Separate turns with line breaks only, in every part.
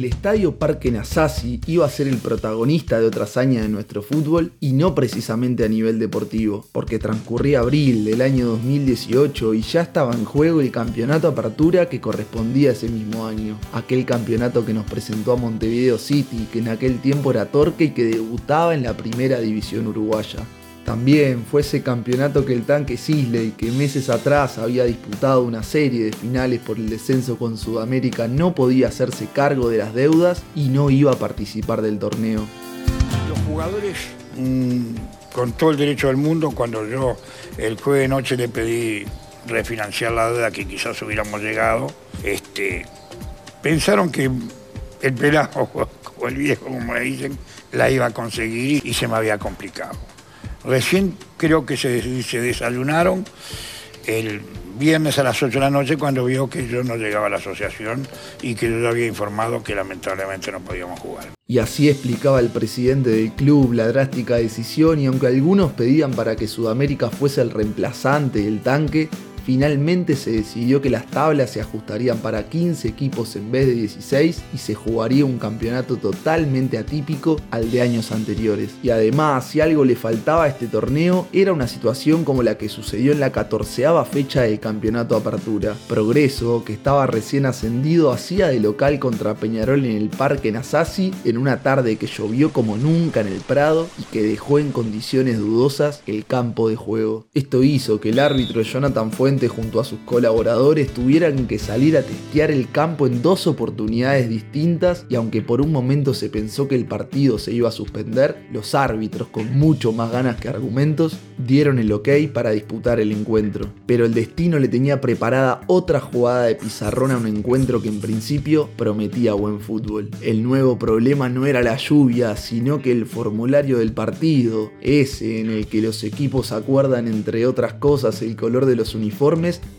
El Estadio Parque Nasasi iba a ser el protagonista de otra hazaña de nuestro fútbol y no precisamente a nivel deportivo, porque transcurría abril del año 2018 y ya estaba en juego el campeonato Apertura que correspondía a ese mismo año, aquel campeonato que nos presentó a Montevideo City, que en aquel tiempo era Torque y que debutaba en la primera división uruguaya. También fue ese campeonato que el tanque Sisley, que meses atrás había disputado una serie de finales por el descenso con Sudamérica, no podía hacerse cargo de las deudas y no iba a participar del torneo.
Los jugadores, mm, con todo el derecho del mundo, cuando yo el jueves noche le pedí refinanciar la deuda que quizás hubiéramos llegado, este, pensaron que el pelado, o el viejo, como le dicen, la iba a conseguir y se me había complicado. Recién creo que se, desayunaron el viernes a las 8 de la noche cuando vio que yo no llegaba a la asociación y que yo había informado que lamentablemente no podíamos jugar.
Y así explicaba el presidente del club la drástica decisión y aunque algunos pedían para que Sudamérica fuese el reemplazante del tanque, Finalmente se decidió que las tablas se ajustarían para 15 equipos en vez de 16 y se jugaría un campeonato totalmente atípico al de años anteriores. Y además, si algo le faltaba a este torneo, era una situación como la que sucedió en la 14 fecha del campeonato Apertura. Progreso, que estaba recién ascendido, hacía de local contra Peñarol en el Parque Nasasi en una tarde que llovió como nunca en el Prado y que dejó en condiciones dudosas el campo de juego. Esto hizo que el árbitro Jonathan Fuentes junto a sus colaboradores tuvieran que salir a testear el campo en dos oportunidades distintas y aunque por un momento se pensó que el partido se iba a suspender, los árbitros con mucho más ganas que argumentos dieron el ok para disputar el encuentro. Pero el destino le tenía preparada otra jugada de pizarrón a un encuentro que en principio prometía buen fútbol. El nuevo problema no era la lluvia, sino que el formulario del partido, ese en el que los equipos acuerdan entre otras cosas el color de los uniformes,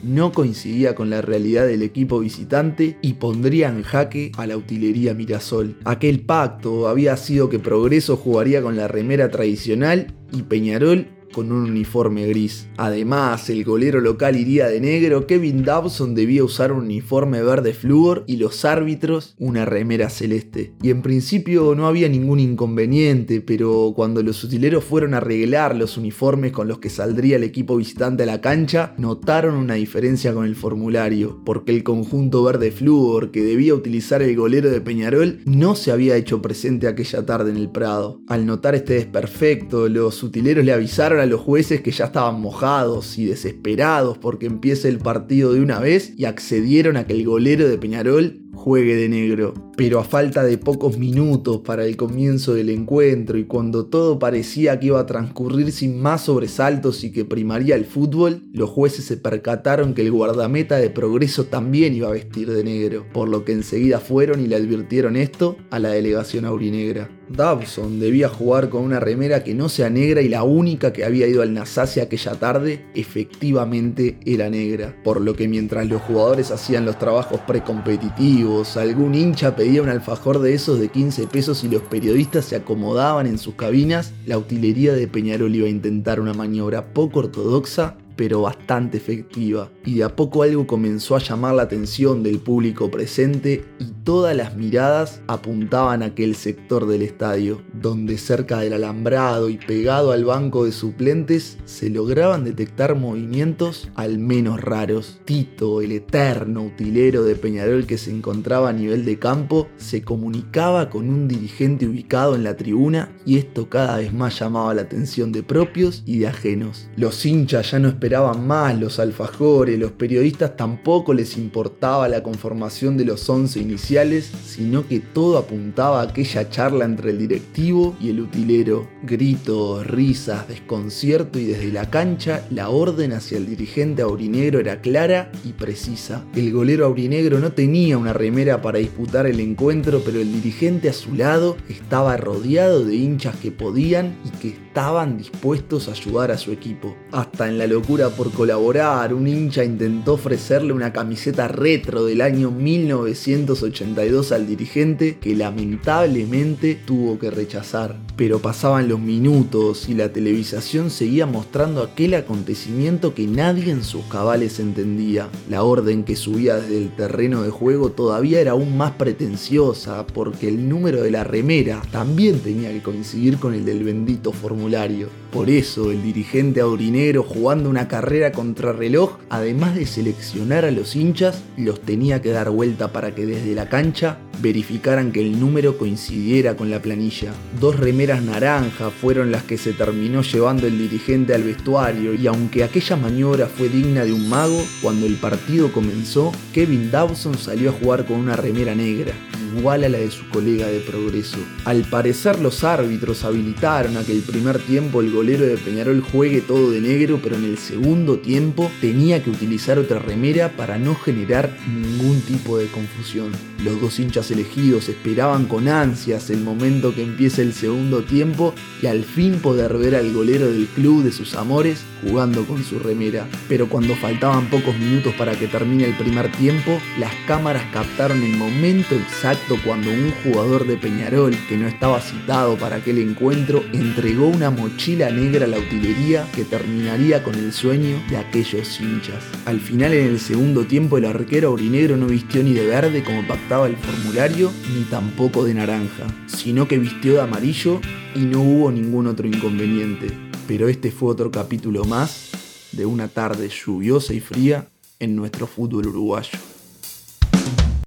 no coincidía con la realidad del equipo visitante y pondría en jaque a la utilería Mirasol. Aquel pacto había sido que Progreso jugaría con la remera tradicional y Peñarol con un uniforme gris. Además, el golero local iría de negro, Kevin Dobson debía usar un uniforme verde flúor y los árbitros una remera celeste. Y en principio no había ningún inconveniente, pero cuando los utileros fueron a arreglar los uniformes con los que saldría el equipo visitante a la cancha, notaron una diferencia con el formulario, porque el conjunto verde flúor que debía utilizar el golero de Peñarol no se había hecho presente aquella tarde en el Prado. Al notar este desperfecto, los utileros le avisaron a los jueces que ya estaban mojados y desesperados porque empiece el partido de una vez y accedieron a que el golero de Peñarol juegue de negro. Pero a falta de pocos minutos para el comienzo del encuentro y cuando todo parecía que iba a transcurrir sin más sobresaltos y que primaría el fútbol, los jueces se percataron que el guardameta de progreso también iba a vestir de negro, por lo que enseguida fueron y le advirtieron esto a la delegación aurinegra. Dawson debía jugar con una remera que no sea negra y la única que había ido al Nasace aquella tarde efectivamente era negra, por lo que mientras los jugadores hacían los trabajos precompetitivos, algún hincha pedía un alfajor de esos de 15 pesos y los periodistas se acomodaban en sus cabinas, la utilería de Peñarol iba a intentar una maniobra poco ortodoxa pero bastante efectiva, y de a poco algo comenzó a llamar la atención del público presente y todas las miradas apuntaban a aquel sector del estadio, donde cerca del alambrado y pegado al banco de suplentes se lograban detectar movimientos al menos raros. Tito, el eterno utilero de Peñarol que se encontraba a nivel de campo, se comunicaba con un dirigente ubicado en la tribuna y esto cada vez más llamaba la atención de propios y de ajenos. Los hinchas ya no esperaban esperaban más los alfajores, los periodistas tampoco les importaba la conformación de los 11 iniciales, sino que todo apuntaba a aquella charla entre el directivo y el utilero. Gritos, risas, desconcierto y desde la cancha la orden hacia el dirigente aurinegro era clara y precisa. El golero aurinegro no tenía una remera para disputar el encuentro, pero el dirigente a su lado estaba rodeado de hinchas que podían y que estaban dispuestos a ayudar a su equipo. Hasta en la locura por colaborar, un hincha intentó ofrecerle una camiseta retro del año 1982 al dirigente que lamentablemente tuvo que rechazar. Pero pasaban los minutos y la televisación seguía mostrando aquel acontecimiento que nadie en sus cabales entendía. La orden que subía desde el terreno de juego todavía era aún más pretenciosa porque el número de la remera también tenía que coincidir con el del bendito formulario. Por eso el dirigente aurinegro jugando una carrera contra reloj, además de seleccionar a los hinchas, los tenía que dar vuelta para que desde la cancha verificaran que el número coincidiera con la planilla. Dos remeras naranjas fueron las que se terminó llevando el dirigente al vestuario y aunque aquella maniobra fue digna de un mago, cuando el partido comenzó, Kevin Dawson salió a jugar con una remera negra igual a la de su colega de Progreso. Al parecer los árbitros habilitaron a que el primer tiempo el golero de Peñarol juegue todo de negro, pero en el segundo tiempo tenía que utilizar otra remera para no generar ningún tipo de confusión. Los dos hinchas elegidos esperaban con ansias el momento que empiece el segundo tiempo y al fin poder ver al golero del club de sus amores jugando con su remera. Pero cuando faltaban pocos minutos para que termine el primer tiempo, las cámaras captaron el momento exacto cuando un jugador de Peñarol, que no estaba citado para aquel encuentro, entregó una mochila negra a la utilería que terminaría con el sueño de aquellos hinchas. Al final en el segundo tiempo el arquero aurinegro no vistió ni de verde como pactaba el formulario, ni tampoco de naranja, sino que vistió de amarillo y no hubo ningún otro inconveniente pero este fue otro capítulo más de una tarde lluviosa y fría en nuestro fútbol uruguayo.